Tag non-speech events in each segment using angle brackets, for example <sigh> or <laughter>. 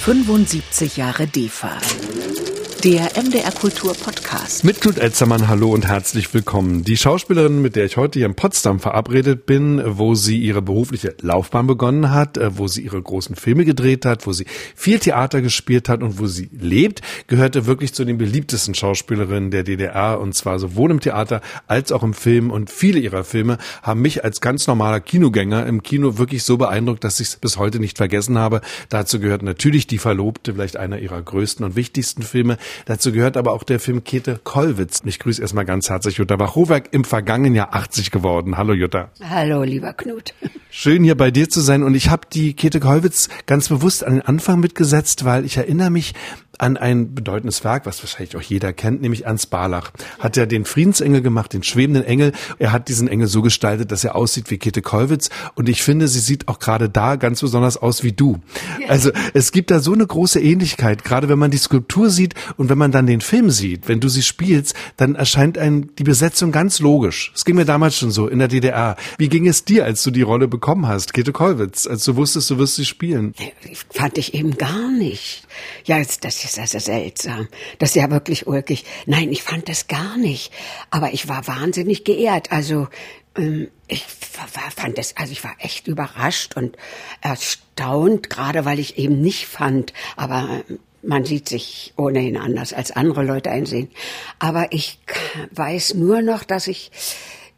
75 Jahre DEFA. Der MDR Kultur Podcast. Mit Knut Elzermann, hallo und herzlich willkommen. Die Schauspielerin, mit der ich heute hier in Potsdam verabredet bin, wo sie ihre berufliche Laufbahn begonnen hat, äh, wo sie ihre großen Filme gedreht hat, wo sie viel Theater gespielt hat und wo sie lebt, gehörte wirklich zu den beliebtesten Schauspielerinnen der DDR und zwar sowohl im Theater als auch im Film und viele ihrer Filme haben mich als ganz normaler Kinogänger im Kino wirklich so beeindruckt, dass ich es bis heute nicht vergessen habe. Dazu gehört natürlich Die Verlobte, vielleicht einer ihrer größten und wichtigsten Filme. Dazu gehört aber auch der Film Käthe Kollwitz. Ich grüße erstmal ganz herzlich Jutta Wachowek, im vergangenen Jahr 80 geworden. Hallo Jutta. Hallo, lieber Knut. <laughs> Schön hier bei dir zu sein und ich habe die Käthe Kollwitz ganz bewusst an den Anfang mitgesetzt, weil ich erinnere mich an ein bedeutendes Werk, was wahrscheinlich auch jeder kennt, nämlich Ernst Barlach. Hat er den Friedensengel gemacht, den schwebenden Engel. Er hat diesen Engel so gestaltet, dass er aussieht wie Käthe Kollwitz. Und ich finde, sie sieht auch gerade da ganz besonders aus wie du. Also es gibt da so eine große Ähnlichkeit, gerade wenn man die Skulptur sieht und wenn man dann den Film sieht, wenn du sie spielst, dann erscheint einem die Besetzung ganz logisch. Es ging mir damals schon so in der DDR. Wie ging es dir, als du die Rolle bekommen hast, Käthe Kollwitz, als du wusstest, du wirst sie spielen? Fand ich eben gar nicht. Ja, das ist also seltsam. Das ist ja wirklich ulkig. Nein, ich fand das gar nicht. Aber ich war wahnsinnig geehrt. Also ähm, ich fand das, also ich war echt überrascht und erstaunt, gerade weil ich eben nicht fand, aber man sieht sich ohnehin anders, als andere Leute einsehen. Aber ich weiß nur noch, dass ich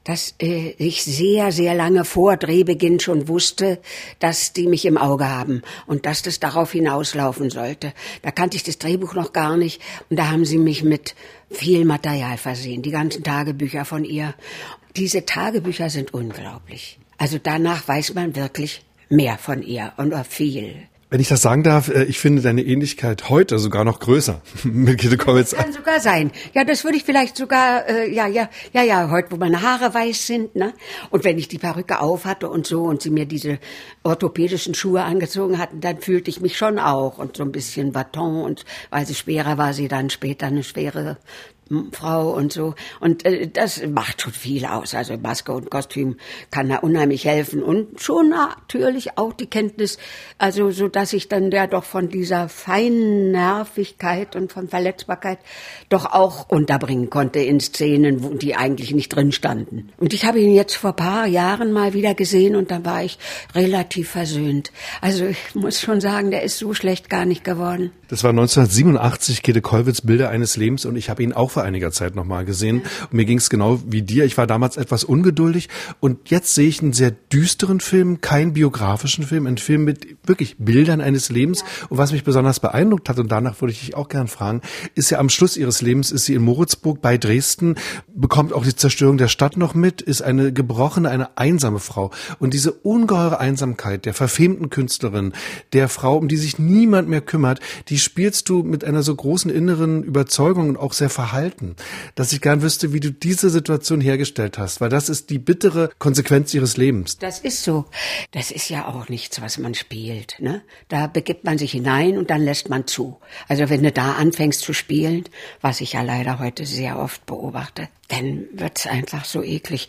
dass äh, ich sehr, sehr lange vor Drehbeginn schon wusste, dass die mich im Auge haben und dass das darauf hinauslaufen sollte. Da kannte ich das Drehbuch noch gar nicht und da haben sie mich mit viel Material versehen, die ganzen Tagebücher von ihr. Diese Tagebücher sind unglaublich. Also danach weiß man wirklich mehr von ihr und viel. Wenn ich das sagen darf, äh, ich finde deine Ähnlichkeit heute sogar noch größer <laughs> mit Gitte Kollwitz. Das kann sogar sein. Ja, das würde ich vielleicht sogar, äh, ja, ja, ja, ja, heute, wo meine Haare weiß sind, ne? Und wenn ich die Perücke auf hatte und so und sie mir diese orthopädischen Schuhe angezogen hatten, dann fühlte ich mich schon auch und so ein bisschen Baton und weil sie schwerer war, sie dann später eine schwere Frau und so. Und äh, das macht schon viel aus. Also Maske und Kostüm kann da unheimlich helfen. Und schon natürlich auch die Kenntnis, also so dass ich dann ja doch von dieser feinen Nervigkeit und von Verletzbarkeit doch auch unterbringen konnte in Szenen, wo die eigentlich nicht drin standen. Und ich habe ihn jetzt vor paar Jahren mal wieder gesehen und da war ich relativ versöhnt. Also ich muss schon sagen, der ist so schlecht gar nicht geworden. Das war 1987, Käthe Kollwitz, Bilder eines Lebens und ich habe ihn auch vor einiger Zeit nochmal gesehen. Und mir ging es genau wie dir. Ich war damals etwas ungeduldig und jetzt sehe ich einen sehr düsteren Film, keinen biografischen Film, einen Film mit wirklich Bildern eines Lebens. Und was mich besonders beeindruckt hat, und danach würde ich dich auch gern fragen, ist ja am Schluss ihres Lebens ist sie in Moritzburg bei Dresden, bekommt auch die Zerstörung der Stadt noch mit, ist eine gebrochene, eine einsame Frau. Und diese ungeheure Einsamkeit der verfemten Künstlerin, der Frau, um die sich niemand mehr kümmert, die spielst du mit einer so großen inneren Überzeugung und auch sehr verhalten, dass ich gern wüsste, wie du diese Situation hergestellt hast, weil das ist die bittere Konsequenz ihres Lebens. Das ist so. Das ist ja auch nichts, was man spielt. Ne? Da begibt man sich hinein und dann lässt man zu. Also wenn du da anfängst zu spielen, was ich ja leider heute sehr oft beobachte, dann wird's einfach so eklig.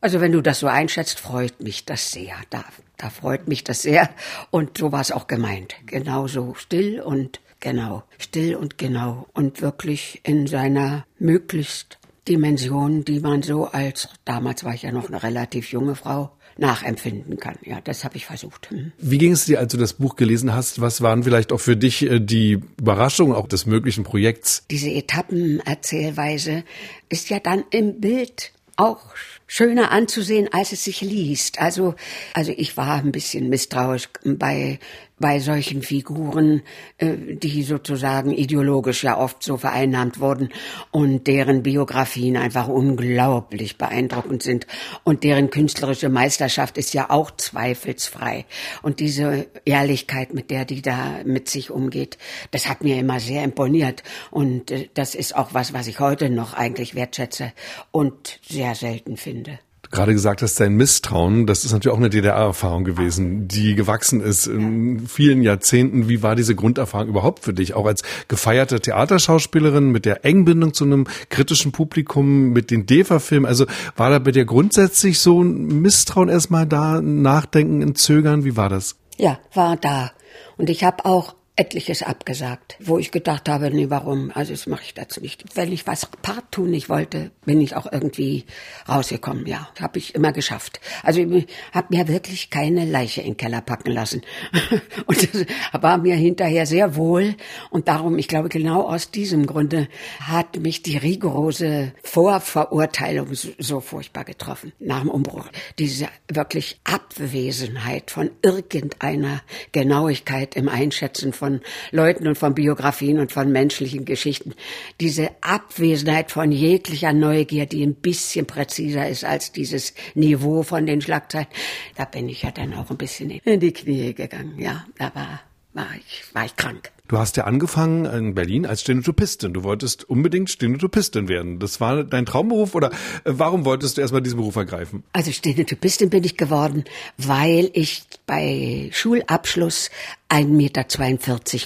Also wenn du das so einschätzt, freut mich das sehr. Da, da freut mich das sehr. Und so war es auch gemeint. Genauso still und Genau, still und genau und wirklich in seiner möglichst Dimension, die man so als, damals war ich ja noch eine relativ junge Frau, nachempfinden kann. Ja, das habe ich versucht. Hm. Wie ging es dir, als du das Buch gelesen hast? Was waren vielleicht auch für dich äh, die Überraschungen auch des möglichen Projekts? Diese Etappenerzählweise ist ja dann im Bild auch schöner anzusehen, als es sich liest. Also, also ich war ein bisschen misstrauisch bei bei solchen Figuren, äh, die sozusagen ideologisch ja oft so vereinnahmt wurden und deren Biografien einfach unglaublich beeindruckend sind. Und deren künstlerische Meisterschaft ist ja auch zweifelsfrei. Und diese Ehrlichkeit, mit der die da mit sich umgeht, das hat mir immer sehr imponiert. Und äh, das ist auch was, was ich heute noch eigentlich wertschätze und sehr selten finde gerade gesagt hast, dein Misstrauen, das ist natürlich auch eine DDR-Erfahrung gewesen, die gewachsen ist in vielen Jahrzehnten. Wie war diese Grunderfahrung überhaupt für dich? Auch als gefeierte Theaterschauspielerin mit der Engbindung zu einem kritischen Publikum, mit den DEFA-Filmen. Also war da bei dir grundsätzlich so ein Misstrauen erstmal da, Nachdenken, Zögern? Wie war das? Ja, war da. Und ich habe auch etliches abgesagt, wo ich gedacht habe, nee, warum? Also das mache ich dazu nicht. Wenn ich was partout nicht wollte, bin ich auch irgendwie rausgekommen. Ja, habe ich immer geschafft. Also ich habe mir wirklich keine Leiche in den Keller packen lassen. <laughs> und das war mir hinterher sehr wohl. Und darum, ich glaube, genau aus diesem Grunde hat mich die rigorose Vorverurteilung so furchtbar getroffen nach dem Umbruch. Diese wirklich Abwesenheit von irgendeiner Genauigkeit im Einschätzen von Leuten und von Biografien und von menschlichen Geschichten. Diese Abwesenheit von jeglicher Neugier, die ein bisschen präziser ist als dieses Niveau von den Schlagzeilen. Da bin ich ja dann auch ein bisschen in die Knie gegangen. Ja, da war, war ich, war ich krank. Du hast ja angefangen in Berlin als Stenotypistin. Du wolltest unbedingt Stenotypistin werden. Das war dein Traumberuf oder äh, warum wolltest du erstmal diesen Beruf ergreifen? Also Stenotypistin bin ich geworden, weil ich bei Schulabschluss 1,42 Meter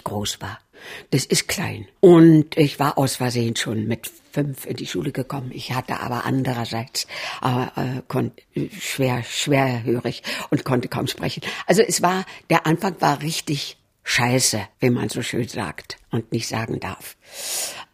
groß war. Das ist klein. Und ich war aus Versehen schon mit fünf in die Schule gekommen. Ich hatte aber andererseits äh, konnt, schwer, schwerhörig und konnte kaum sprechen. Also es war, der Anfang war richtig Scheiße, wie man so schön sagt und nicht sagen darf.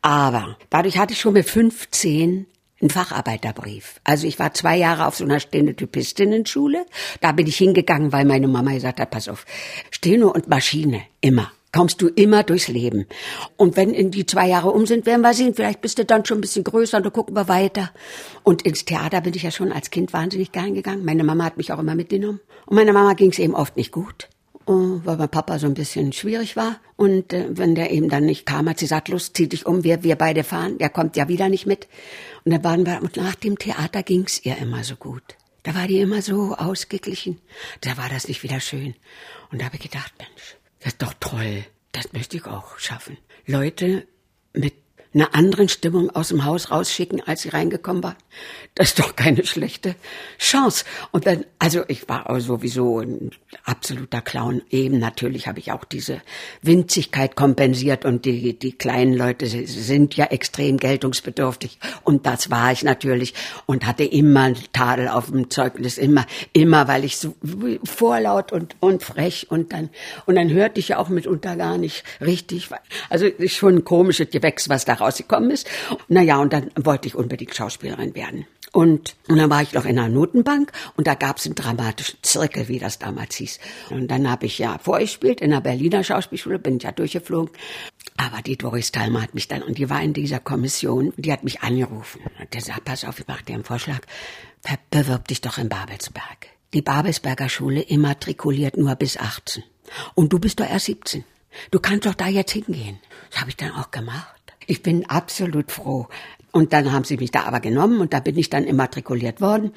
Aber dadurch hatte ich schon mit 15 einen Facharbeiterbrief. Also ich war zwei Jahre auf so einer Stenotypistinnen-Schule. Da bin ich hingegangen, weil meine Mama gesagt hat, pass auf, Steno und Maschine, immer. Kommst du immer durchs Leben. Und wenn in die zwei Jahre um sind, werden wir sehen, vielleicht bist du dann schon ein bisschen größer und dann gucken wir weiter. Und ins Theater bin ich ja schon als Kind wahnsinnig gern gegangen. Meine Mama hat mich auch immer mitgenommen. Und meiner Mama ging es eben oft nicht gut. Äh, weil mein Papa so ein bisschen schwierig war. Und äh, wenn der eben dann nicht kam, hat sie gesagt, los, zieh dich um, wir, wir beide fahren. Der kommt ja wieder nicht mit. Und dann waren wir, und nach dem Theater ging's ihr immer so gut. Da war die immer so ausgeglichen. Da war das nicht wieder schön. Und da habe ich gedacht, Mensch, das ist doch toll. Das möchte ich auch schaffen. Leute mit einer anderen Stimmung aus dem Haus rausschicken, als sie reingekommen waren. Das ist doch keine schlechte Chance. Und dann, also ich war sowieso ein absoluter Clown. Eben natürlich habe ich auch diese Winzigkeit kompensiert und die, die kleinen Leute sind ja extrem geltungsbedürftig. Und das war ich natürlich und hatte immer einen Tadel auf dem Zeugnis, immer, immer, weil ich so vorlaut und, und frech und dann, und dann hörte ich ja auch mitunter gar nicht richtig. Also schon ein komisches Gewächs, was da rausgekommen ist. Naja, und dann wollte ich unbedingt Schauspielerin werden. Und, und dann war ich noch in einer Notenbank und da gab es einen dramatischen Zirkel, wie das damals hieß. Und dann habe ich ja vorgespielt in der Berliner Schauspielschule, bin ich ja durchgeflogen. Aber die Doris Thalmer hat mich dann, und die war in dieser Kommission, die hat mich angerufen. Und der sagt, pass auf, ich mache dir einen Vorschlag, bewirb dich doch in Babelsberg. Die Babelsberger Schule immatrikuliert nur bis 18. Und du bist doch erst 17. Du kannst doch da jetzt hingehen. Das habe ich dann auch gemacht. Ich bin absolut froh. Und dann haben sie mich da aber genommen und da bin ich dann immatrikuliert worden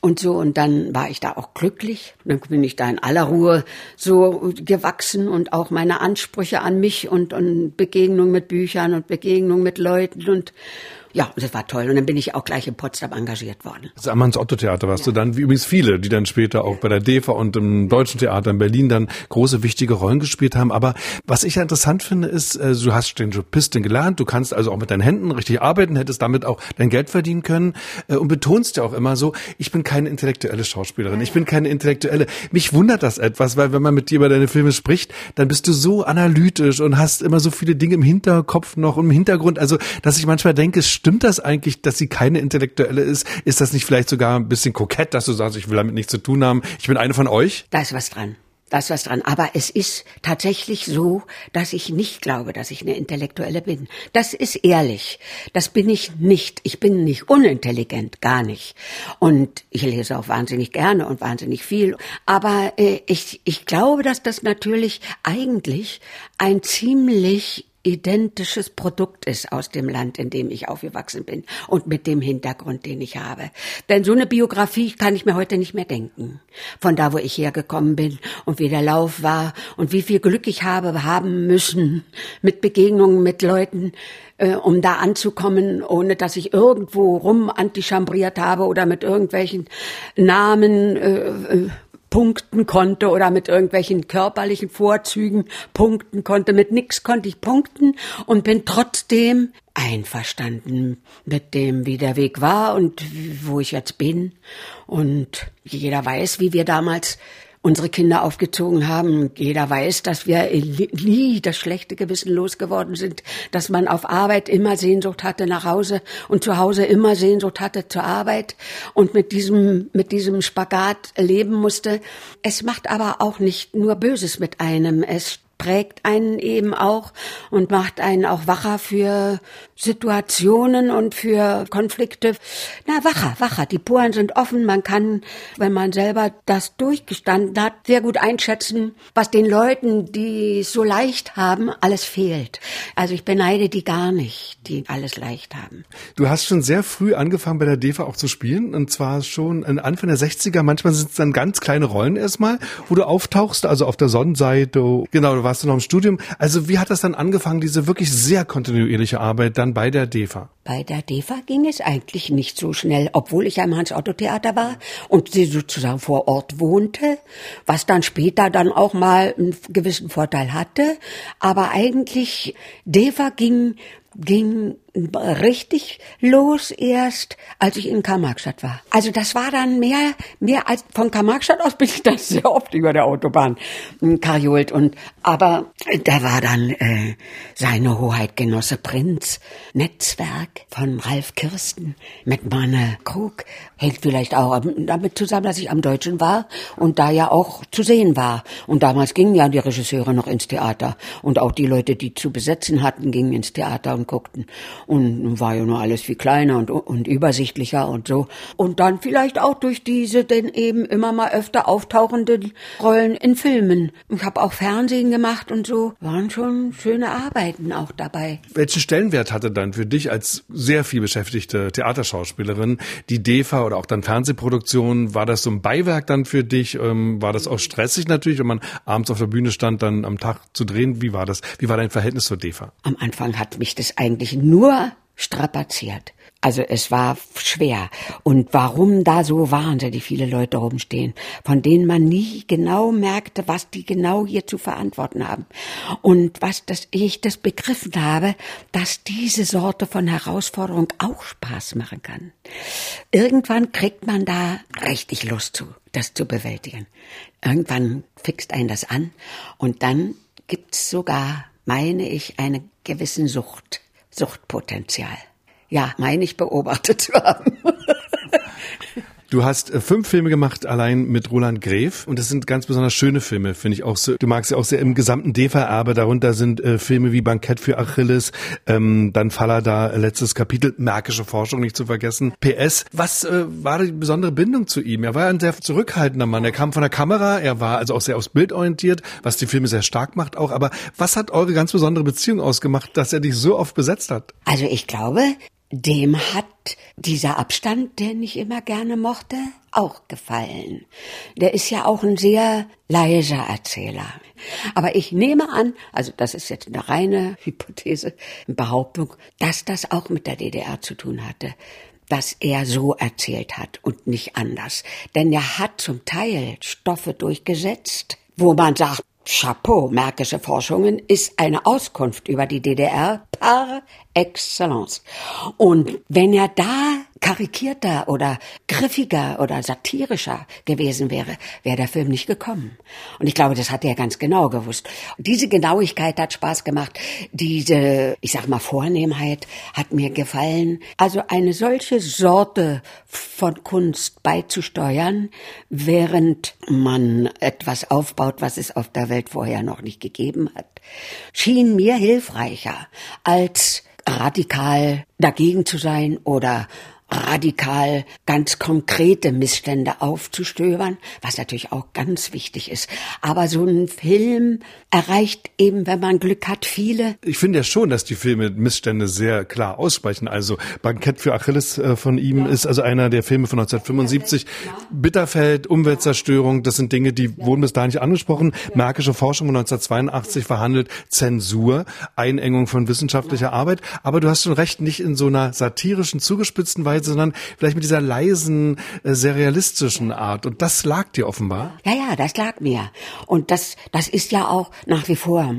und so und dann war ich da auch glücklich. Dann bin ich da in aller Ruhe so gewachsen und auch meine Ansprüche an mich und, und Begegnung mit Büchern und Begegnung mit Leuten und ja, das war toll. Und dann bin ich auch gleich in Potsdam engagiert worden. Das Ammanns Otto Theater warst ja. du dann, wie übrigens viele, die dann später auch bei der DEFA und im Deutschen Theater in Berlin dann große, wichtige Rollen gespielt haben. Aber was ich ja interessant finde, ist, äh, du hast den Jopistin gelernt, du kannst also auch mit deinen Händen richtig arbeiten, hättest damit auch dein Geld verdienen können äh, und betonst ja auch immer so, ich bin keine intellektuelle Schauspielerin, ich bin keine intellektuelle. Mich wundert das etwas, weil wenn man mit dir über deine Filme spricht, dann bist du so analytisch und hast immer so viele Dinge im Hinterkopf noch und im Hintergrund, also dass ich manchmal denke, Stimmt das eigentlich, dass sie keine Intellektuelle ist? Ist das nicht vielleicht sogar ein bisschen kokett, dass du sagst, ich will damit nichts zu tun haben? Ich bin eine von euch? Da ist was dran. Da ist was dran. Aber es ist tatsächlich so, dass ich nicht glaube, dass ich eine Intellektuelle bin. Das ist ehrlich. Das bin ich nicht. Ich bin nicht unintelligent, gar nicht. Und ich lese auch wahnsinnig gerne und wahnsinnig viel. Aber äh, ich, ich glaube, dass das natürlich eigentlich ein ziemlich identisches Produkt ist aus dem Land, in dem ich aufgewachsen bin und mit dem Hintergrund, den ich habe. Denn so eine Biografie kann ich mir heute nicht mehr denken. Von da, wo ich hergekommen bin und wie der Lauf war und wie viel Glück ich habe haben müssen mit Begegnungen mit Leuten, äh, um da anzukommen, ohne dass ich irgendwo rum antichambriert habe oder mit irgendwelchen Namen äh, äh punkten konnte oder mit irgendwelchen körperlichen Vorzügen punkten konnte. Mit nix konnte ich punkten und bin trotzdem einverstanden mit dem, wie der Weg war und wo ich jetzt bin. Und jeder weiß, wie wir damals unsere Kinder aufgezogen haben. Jeder weiß, dass wir nie das schlechte Gewissen losgeworden sind, dass man auf Arbeit immer Sehnsucht hatte nach Hause und zu Hause immer Sehnsucht hatte zur Arbeit und mit diesem, mit diesem Spagat leben musste. Es macht aber auch nicht nur Böses mit einem. Es prägt einen eben auch und macht einen auch wacher für Situationen und für Konflikte. Na, wacher, wacher. Die Poren sind offen. Man kann, wenn man selber das durchgestanden hat, sehr gut einschätzen, was den Leuten, die es so leicht haben, alles fehlt. Also ich beneide die gar nicht, die alles leicht haben. Du hast schon sehr früh angefangen bei der DEFA auch zu spielen und zwar schon Anfang der 60er. Manchmal sind es dann ganz kleine Rollen erstmal, wo du auftauchst, also auf der Sonnenseite. Genau, du warst du noch im Studium. Also wie hat das dann angefangen, diese wirklich sehr kontinuierliche Arbeit dann bei der DEFA? Bei der DEFA ging es eigentlich nicht so schnell, obwohl ich am Hans-Otto-Theater war und sie sozusagen vor Ort wohnte, was dann später dann auch mal einen gewissen Vorteil hatte. Aber eigentlich, DEFA ging ging richtig los erst, als ich in Karl-Marx-Stadt war. Also das war dann mehr, mehr als von Karl-Marx-Stadt aus bin ich dann <laughs> sehr oft über der Autobahn karjolt und aber da war dann äh, seine Hoheit Genosse Prinz Netzwerk von Ralf Kirsten mit Manne Krug hängt vielleicht auch damit zusammen, dass ich am Deutschen war und da ja auch zu sehen war und damals gingen ja die Regisseure noch ins Theater und auch die Leute, die zu besetzen hatten, gingen ins Theater und guckten. Und war ja nur alles viel kleiner und, und übersichtlicher und so. Und dann vielleicht auch durch diese denn eben immer mal öfter auftauchenden Rollen in Filmen. Ich habe auch Fernsehen gemacht und so. Waren schon schöne Arbeiten auch dabei. Welchen Stellenwert hatte dann für dich als sehr viel beschäftigte Theaterschauspielerin die DEFA oder auch dann Fernsehproduktion? War das so ein Beiwerk dann für dich? Ähm, war das auch stressig natürlich, wenn man abends auf der Bühne stand, dann am Tag zu drehen? Wie war das? Wie war dein Verhältnis zur DEFA? Am Anfang hat mich das eigentlich nur strapaziert. Also es war schwer. Und warum da so wahnsinnig viele Leute rumstehen, von denen man nie genau merkte, was die genau hier zu verantworten haben. Und was das, ich das begriffen habe, dass diese Sorte von Herausforderung auch Spaß machen kann. Irgendwann kriegt man da richtig Lust zu, das zu bewältigen. Irgendwann fixt einen das an und dann gibt's sogar, meine ich, eine gewissen Sucht. Suchtpotenzial. Ja, meine ich beobachtet zu haben. Du hast äh, fünf Filme gemacht, allein mit Roland Gref. Und das sind ganz besonders schöne Filme, finde ich auch so. Du magst ja auch sehr im gesamten DEFA-Erbe. Darunter sind äh, Filme wie Bankett für Achilles, ähm, dann Fallada, letztes Kapitel, Märkische Forschung nicht zu vergessen. PS, was äh, war die besondere Bindung zu ihm? Er war ein sehr zurückhaltender Mann. Er kam von der Kamera, er war also auch sehr aufs Bild orientiert, was die Filme sehr stark macht auch. Aber was hat eure ganz besondere Beziehung ausgemacht, dass er dich so oft besetzt hat? Also ich glaube, dem hat dieser Abstand, den ich immer gerne mochte, auch gefallen. Der ist ja auch ein sehr leiser Erzähler. Aber ich nehme an, also das ist jetzt eine reine Hypothese, Behauptung, dass das auch mit der DDR zu tun hatte dass er so erzählt hat und nicht anders. Denn er hat zum Teil Stoffe durchgesetzt, wo man sagt, Chapeau, Märkische Forschungen ist eine Auskunft über die DDR par excellence. Und wenn er da karikierter oder griffiger oder satirischer gewesen wäre, wäre der Film nicht gekommen. Und ich glaube, das hat er ganz genau gewusst. Und diese Genauigkeit hat Spaß gemacht. Diese, ich sag mal, Vornehmheit hat mir gefallen. Also eine solche Sorte von Kunst beizusteuern, während man etwas aufbaut, was es auf der Welt vorher noch nicht gegeben hat, schien mir hilfreicher als radikal dagegen zu sein oder radikal ganz konkrete Missstände aufzustöbern, was natürlich auch ganz wichtig ist. Aber so ein Film erreicht eben, wenn man Glück hat, viele. Ich finde ja schon, dass die Filme Missstände sehr klar aussprechen. Also Bankett für Achilles äh, von ihm ja. ist also einer der Filme von 1975. Ja. Bitterfeld, Umweltzerstörung, das sind Dinge, die wurden bis dahin nicht angesprochen. Ja. Märkische Forschung 1982 verhandelt Zensur, Einengung von wissenschaftlicher Arbeit. Aber du hast schon recht, nicht in so einer satirischen, zugespitzten Weise, Weise, sondern vielleicht mit dieser leisen, äh, serialistischen Art. Und das lag dir offenbar. Ja, ja, das lag mir. Und das, das ist ja auch nach wie vor,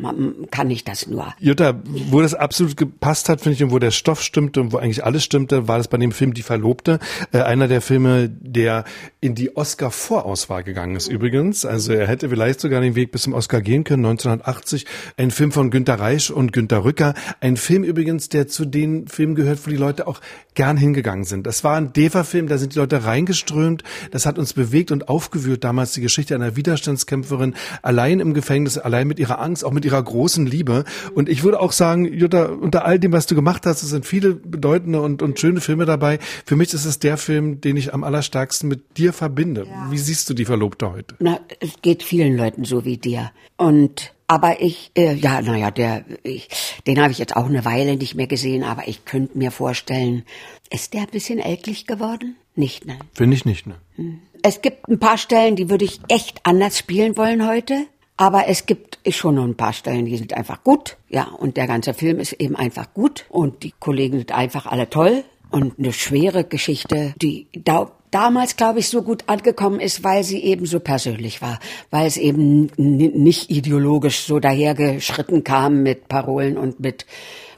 kann ich das nur. Jutta, wo das absolut gepasst hat, finde ich, und wo der Stoff stimmte und wo eigentlich alles stimmte, war das bei dem Film Die Verlobte. Äh, einer der Filme, der in die Oscar-Vorauswahl gegangen ist übrigens. Also er hätte vielleicht sogar den Weg bis zum Oscar gehen können, 1980. Ein Film von Günter Reich und Günter Rücker. Ein Film übrigens, der zu den Filmen gehört, wo die Leute auch gern hingegangen sind. Das war ein DEFA-Film, da sind die Leute reingeströmt. Das hat uns bewegt und aufgewühlt damals die Geschichte einer Widerstandskämpferin, allein im Gefängnis, allein mit ihrer Angst, auch mit ihrer großen Liebe. Und ich würde auch sagen, Jutta, unter all dem, was du gemacht hast, es sind viele bedeutende und, und schöne Filme dabei. Für mich ist es der Film, den ich am allerstärksten mit dir verbinde. Ja. Wie siehst du die Verlobte heute? Na, es geht vielen Leuten so wie dir. Und aber ich, äh, ja, naja, der, ich, den habe ich jetzt auch eine Weile nicht mehr gesehen, aber ich könnte mir vorstellen, ist der ein bisschen ältlich geworden? Nicht, ne? Finde ich nicht, ne? Hm. Es gibt ein paar Stellen, die würde ich echt anders spielen wollen heute. Aber es gibt schon noch ein paar Stellen, die sind einfach gut. Ja, und der ganze Film ist eben einfach gut. Und die Kollegen sind einfach alle toll. Und eine schwere Geschichte, die da damals, glaube ich, so gut angekommen ist, weil sie eben so persönlich war, weil es eben nicht ideologisch so dahergeschritten kam mit Parolen und mit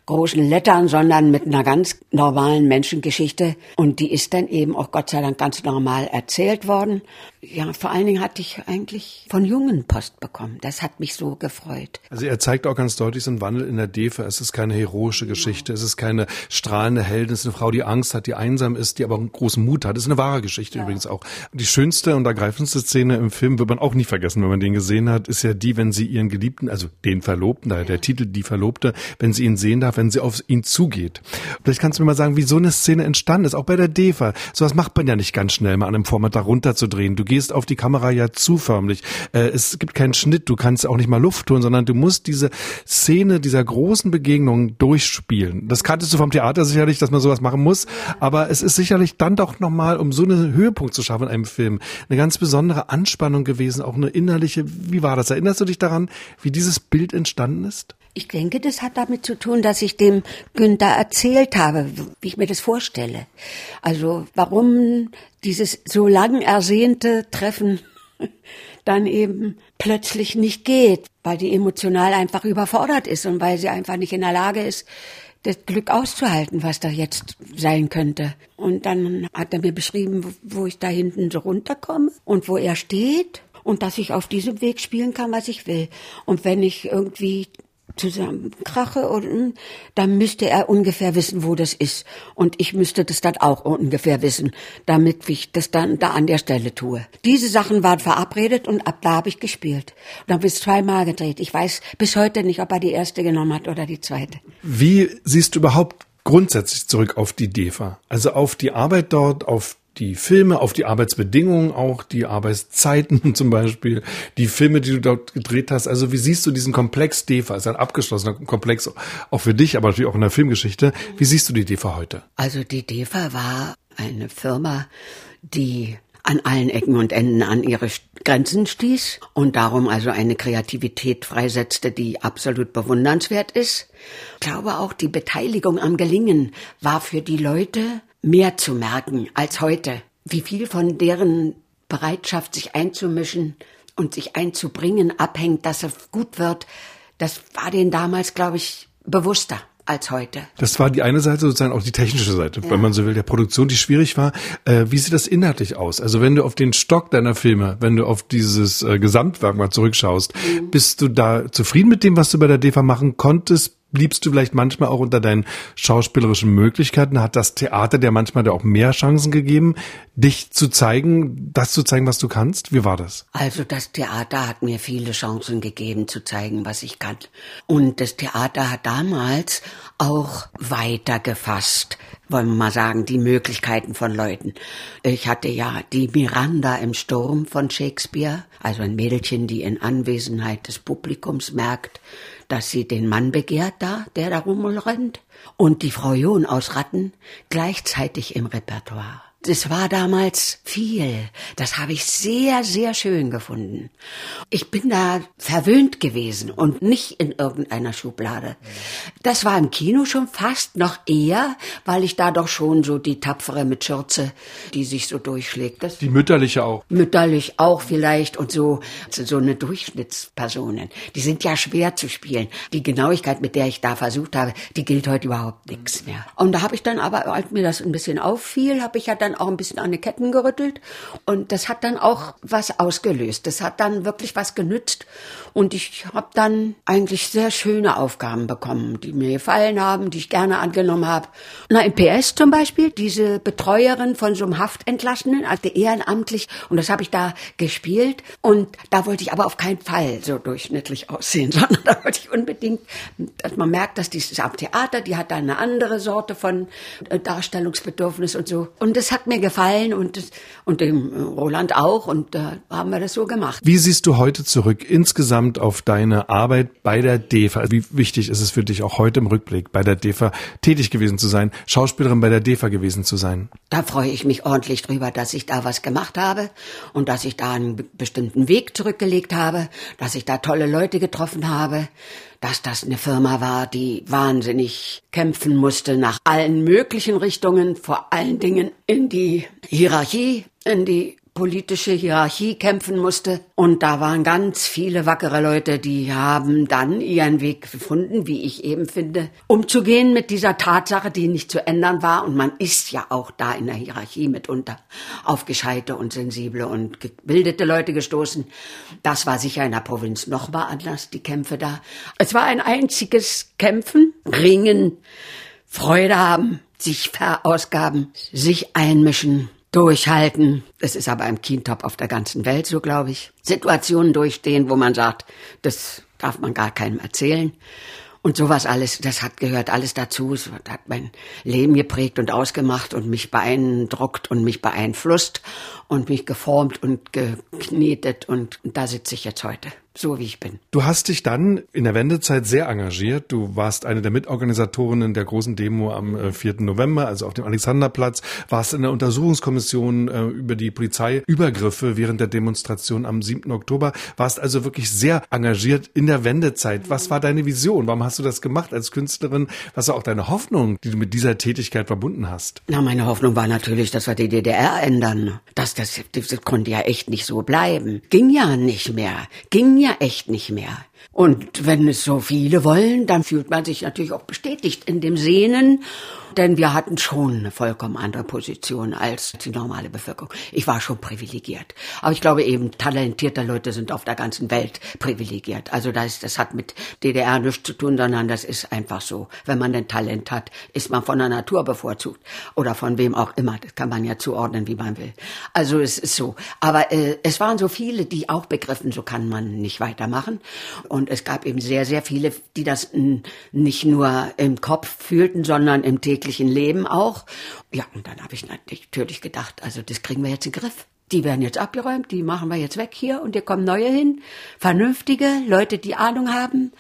großen Lettern, sondern mit einer ganz normalen Menschengeschichte. Und die ist dann eben auch Gott sei Dank ganz normal erzählt worden. Ja, vor allen Dingen hatte ich eigentlich von Jungen Post bekommen. Das hat mich so gefreut. Also er zeigt auch ganz deutlich so einen Wandel in der Defe. Es ist keine heroische Geschichte. Ja. Es ist keine strahlende Heldin. Es ist eine Frau, die Angst hat, die einsam ist, die aber einen großen Mut hat. Es ist eine wahre Geschichte ja. übrigens auch. Die schönste und ergreifendste Szene im Film wird man auch nie vergessen, wenn man den gesehen hat, ist ja die, wenn sie ihren Geliebten, also den Verlobten, daher der Titel Die Verlobte, wenn sie ihn sehen darf, wenn sie auf ihn zugeht. Vielleicht kannst du mir mal sagen, wie so eine Szene entstanden ist, auch bei der DEFA. Sowas macht man ja nicht ganz schnell, mal an einem Vormittag runterzudrehen. Du gehst auf die Kamera ja zuförmlich. Äh, es gibt keinen Schnitt, du kannst auch nicht mal Luft tun, sondern du musst diese Szene dieser großen Begegnung durchspielen. Das kanntest du vom Theater sicherlich, dass man sowas machen muss, aber es ist sicherlich dann doch nochmal, um so einen Höhepunkt zu schaffen in einem Film, eine ganz besondere Anspannung gewesen, auch eine innerliche, wie war das? Erinnerst du dich daran, wie dieses Bild entstanden ist? Ich denke, das hat damit zu tun, dass ich dem Günther erzählt habe, wie ich mir das vorstelle. Also warum dieses so lang ersehnte Treffen <laughs> dann eben plötzlich nicht geht, weil die emotional einfach überfordert ist und weil sie einfach nicht in der Lage ist, das Glück auszuhalten, was da jetzt sein könnte. Und dann hat er mir beschrieben, wo ich da hinten so runterkomme und wo er steht und dass ich auf diesem Weg spielen kann, was ich will. Und wenn ich irgendwie zusammenkrache und dann müsste er ungefähr wissen, wo das ist. Und ich müsste das dann auch ungefähr wissen, damit ich das dann da an der Stelle tue. Diese Sachen waren verabredet und ab da habe ich gespielt. Und dann habe ich zweimal gedreht. Ich weiß bis heute nicht, ob er die erste genommen hat oder die zweite. Wie siehst du überhaupt grundsätzlich zurück auf die DEFA? Also auf die Arbeit dort, auf die Filme, auf die Arbeitsbedingungen auch, die Arbeitszeiten <laughs> zum Beispiel, die Filme, die du dort gedreht hast. Also wie siehst du diesen Komplex DEFA? Ist ein abgeschlossener Komplex auch für dich, aber natürlich auch in der Filmgeschichte. Wie siehst du die DEFA heute? Also die DEFA war eine Firma, die an allen Ecken und Enden an ihre Grenzen stieß und darum also eine Kreativität freisetzte, die absolut bewundernswert ist. Ich glaube auch, die Beteiligung am Gelingen war für die Leute mehr zu merken als heute. Wie viel von deren Bereitschaft, sich einzumischen und sich einzubringen, abhängt, dass es gut wird, das war denen damals, glaube ich, bewusster als heute. Das war die eine Seite, sozusagen auch die technische Seite, ja. wenn man so will, der Produktion, die schwierig war. Äh, wie sieht das inhaltlich aus? Also wenn du auf den Stock deiner Filme, wenn du auf dieses äh, Gesamtwerk mal zurückschaust, mhm. bist du da zufrieden mit dem, was du bei der DEFA machen konntest? Bliebst du vielleicht manchmal auch unter deinen schauspielerischen Möglichkeiten? Hat das Theater dir manchmal auch mehr Chancen gegeben, dich zu zeigen, das zu zeigen, was du kannst? Wie war das? Also das Theater hat mir viele Chancen gegeben, zu zeigen, was ich kann. Und das Theater hat damals auch weiter gefasst, wollen wir mal sagen, die Möglichkeiten von Leuten. Ich hatte ja die Miranda im Sturm von Shakespeare, also ein Mädchen, die in Anwesenheit des Publikums merkt, dass sie den Mann begehrt da, der da rumrennt, und die Frau John aus Ratten gleichzeitig im Repertoire. Das war damals viel. Das habe ich sehr, sehr schön gefunden. Ich bin da verwöhnt gewesen und nicht in irgendeiner Schublade. Das war im Kino schon fast noch eher, weil ich da doch schon so die tapfere mit Schürze, die sich so durchschlägt. Das die mütterliche auch. Mütterlich auch vielleicht und so, so eine Durchschnittspersonen. Die sind ja schwer zu spielen. Die Genauigkeit, mit der ich da versucht habe, die gilt heute überhaupt nichts mehr. Und da habe ich dann aber, als mir das ein bisschen auffiel, habe ich ja dann auch ein bisschen an die Ketten gerüttelt und das hat dann auch was ausgelöst. Das hat dann wirklich was genützt und ich habe dann eigentlich sehr schöne Aufgaben bekommen, die mir gefallen haben, die ich gerne angenommen habe. Na, im PS zum Beispiel, diese Betreuerin von so einem Haftentlassenen, also ehrenamtlich und das habe ich da gespielt und da wollte ich aber auf keinen Fall so durchschnittlich aussehen, <laughs> sondern da wollte ich unbedingt, dass man merkt, dass dieses am Theater, die hat da eine andere Sorte von äh, Darstellungsbedürfnis und so. Und das hat mir gefallen und, und dem Roland auch und da äh, haben wir das so gemacht. Wie siehst du heute zurück insgesamt auf deine Arbeit bei der DEFA? Wie wichtig ist es für dich auch heute im Rückblick bei der DEFA tätig gewesen zu sein, Schauspielerin bei der DEFA gewesen zu sein? Da freue ich mich ordentlich drüber, dass ich da was gemacht habe und dass ich da einen bestimmten Weg zurückgelegt habe, dass ich da tolle Leute getroffen habe, dass das eine Firma war, die wahnsinnig kämpfen musste nach allen möglichen Richtungen, vor allen Dingen in die Hierarchie, in die politische Hierarchie kämpfen musste. Und da waren ganz viele wackere Leute, die haben dann ihren Weg gefunden, wie ich eben finde, umzugehen mit dieser Tatsache, die nicht zu ändern war. Und man ist ja auch da in der Hierarchie mitunter auf gescheite und sensible und gebildete Leute gestoßen. Das war sicher in der Provinz noch mal anders, die Kämpfe da. Es war ein einziges Kämpfen, Ringen, Freude haben, sich verausgaben, sich einmischen, durchhalten. Es ist aber im Kintop auf der ganzen Welt so, glaube ich. Situationen durchstehen, wo man sagt, das darf man gar keinem erzählen. Und sowas alles, das hat gehört alles dazu. Es hat mein Leben geprägt und ausgemacht und mich beeindruckt und mich beeinflusst und mich geformt und geknetet und da sitze ich jetzt heute so wie ich bin. Du hast dich dann in der Wendezeit sehr engagiert. Du warst eine der Mitorganisatorinnen der großen Demo am 4. Äh, November, also auf dem Alexanderplatz, warst in der Untersuchungskommission äh, über die Polizeiübergriffe während der Demonstration am 7. Oktober, warst also wirklich sehr engagiert in der Wendezeit. Was war deine Vision? Warum hast du das gemacht als Künstlerin? Was war auch deine Hoffnung, die du mit dieser Tätigkeit verbunden hast? Na, meine Hoffnung war natürlich, dass wir die DDR ändern. Das, das, das konnte ja echt nicht so bleiben. Ging ja nicht mehr. Ging ja echt nicht mehr. Und wenn es so viele wollen, dann fühlt man sich natürlich auch bestätigt in dem Sehnen denn wir hatten schon eine vollkommen andere Position als die normale Bevölkerung. Ich war schon privilegiert. Aber ich glaube eben, talentierte Leute sind auf der ganzen Welt privilegiert. Also das, das hat mit DDR nichts zu tun, sondern das ist einfach so. Wenn man ein Talent hat, ist man von der Natur bevorzugt. Oder von wem auch immer. Das kann man ja zuordnen, wie man will. Also es ist so. Aber äh, es waren so viele, die auch begriffen, so kann man nicht weitermachen. Und es gab eben sehr, sehr viele, die das nicht nur im Kopf fühlten, sondern im täglichen Leben auch. Ja, und dann habe ich natürlich gedacht, also das kriegen wir jetzt in den Griff. Die werden jetzt abgeräumt, die machen wir jetzt weg hier und hier kommen neue hin. Vernünftige Leute, die Ahnung haben,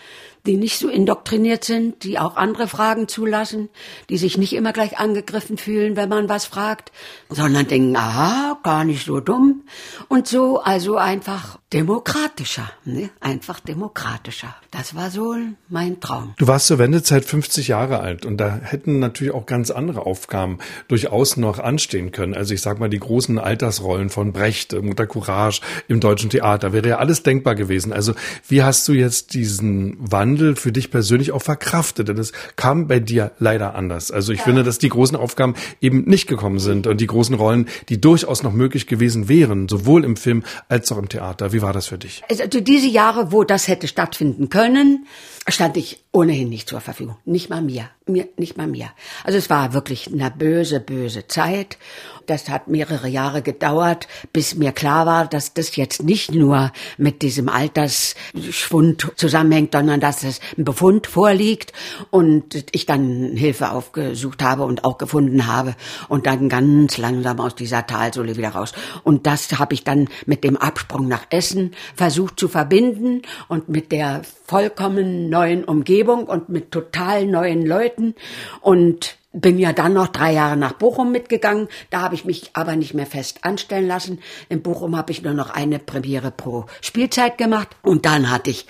die nicht so indoktriniert sind, die auch andere Fragen zulassen, die sich nicht immer gleich angegriffen fühlen, wenn man was fragt, sondern denken, aha, gar nicht so dumm und so, also einfach demokratischer, ne? einfach demokratischer. Das war so mein Traum. Du warst zur Wendezeit 50 Jahre alt und da hätten natürlich auch ganz andere Aufgaben durchaus noch anstehen können. Also ich sag mal die großen Altersrollen von Brecht, Mutter Courage im deutschen Theater, wäre ja alles denkbar gewesen. Also wie hast du jetzt diesen Wandel Wandel für dich persönlich auch verkraftet? Denn es kam bei dir leider anders. Also ich ja. finde, dass die großen Aufgaben eben nicht gekommen sind und die großen Rollen, die durchaus noch möglich gewesen wären, sowohl im Film als auch im Theater. Wie war das für dich? Also diese Jahre, wo das hätte stattfinden können, stand ich ohnehin nicht zur Verfügung. Nicht mal mir. Mir, nicht mal mir. Also es war wirklich eine böse, böse Zeit. Das hat mehrere Jahre gedauert, bis mir klar war, dass das jetzt nicht nur mit diesem Altersschwund zusammenhängt, sondern dass es ein Befund vorliegt und ich dann Hilfe aufgesucht habe und auch gefunden habe und dann ganz langsam aus dieser Talsohle wieder raus. Und das habe ich dann mit dem Absprung nach Essen versucht zu verbinden und mit der vollkommen neuen Umgebung und mit total neuen Leuten und bin ja dann noch drei Jahre nach Bochum mitgegangen. Da habe ich mich aber nicht mehr fest anstellen lassen. In Bochum habe ich nur noch eine Premiere pro Spielzeit gemacht und dann hatte ich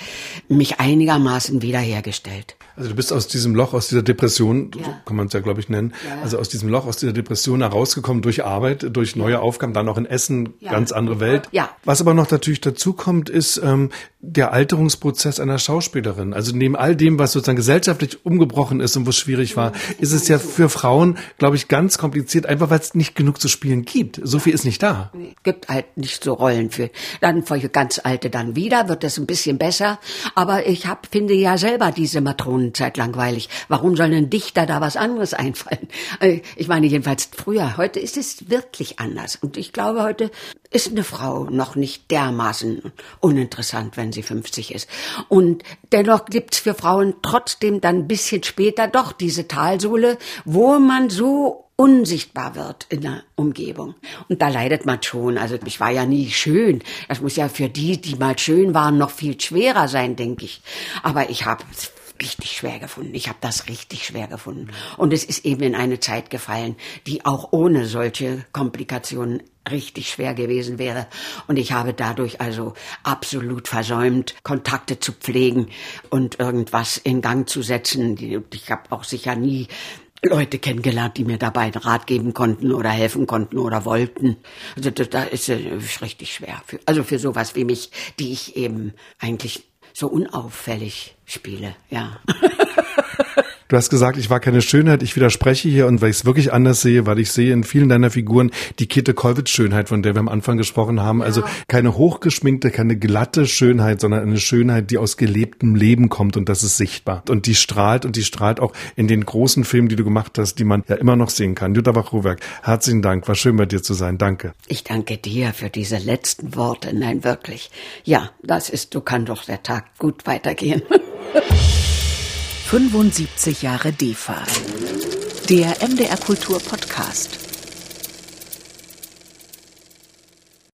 mich einigermaßen wiederhergestellt. Also du bist aus diesem Loch, aus dieser Depression, ja. so kann man es ja, glaube ich, nennen, ja. also aus diesem Loch, aus dieser Depression herausgekommen durch Arbeit, durch neue Aufgaben, dann auch in Essen, ja. ganz andere Welt. Ja. Was aber noch natürlich dazu kommt, ist ähm, der Alterungsprozess einer Schauspielerin. Also neben all dem, was sozusagen gesellschaftlich umgebrochen ist und wo es schwierig war, ist es ja für Frauen, glaube ich, ganz kompliziert, einfach weil es nicht genug zu spielen gibt. So viel ist nicht da. Es gibt halt nicht so Rollen für. Dann für ganz Alte dann wieder, wird das ein bisschen besser. Aber ich hab, finde ja selber diese Matronenzeit langweilig. Warum soll ein Dichter da was anderes einfallen? Äh, ich meine jedenfalls früher. Heute ist es wirklich anders. Und ich glaube, heute ist eine Frau noch nicht dermaßen uninteressant, wenn sie 50 ist. Und dennoch gibt's für Frauen trotzdem dann ein bisschen später doch diese Talsohle, wo man so unsichtbar wird in der Umgebung. Und da leidet man schon. Also ich war ja nie schön. Das muss ja für die, die mal schön waren, noch viel schwerer sein, denke ich. Aber ich habe richtig schwer gefunden. Ich habe das richtig schwer gefunden. Und es ist eben in eine Zeit gefallen, die auch ohne solche Komplikationen richtig schwer gewesen wäre. Und ich habe dadurch also absolut versäumt, Kontakte zu pflegen und irgendwas in Gang zu setzen. Ich habe auch sicher nie Leute kennengelernt, die mir dabei einen Rat geben konnten oder helfen konnten oder wollten. Also da ist es richtig schwer. Für, also für sowas wie mich, die ich eben eigentlich so unauffällig spiele, ja. <laughs> Du hast gesagt, ich war keine Schönheit. Ich widerspreche hier und weil ich es wirklich anders sehe, weil ich sehe in vielen deiner Figuren die Käthe Kollwitz Schönheit, von der wir am Anfang gesprochen haben. Also keine hochgeschminkte, keine glatte Schönheit, sondern eine Schönheit, die aus gelebtem Leben kommt und das ist sichtbar. Und die strahlt und die strahlt auch in den großen Filmen, die du gemacht hast, die man ja immer noch sehen kann. Jutta Wachruwerk, herzlichen Dank. War schön bei dir zu sein. Danke. Ich danke dir für diese letzten Worte. Nein, wirklich. Ja, das ist, du kann doch der Tag gut weitergehen. <laughs> 75 Jahre DEFA. Der MDR Kultur Podcast.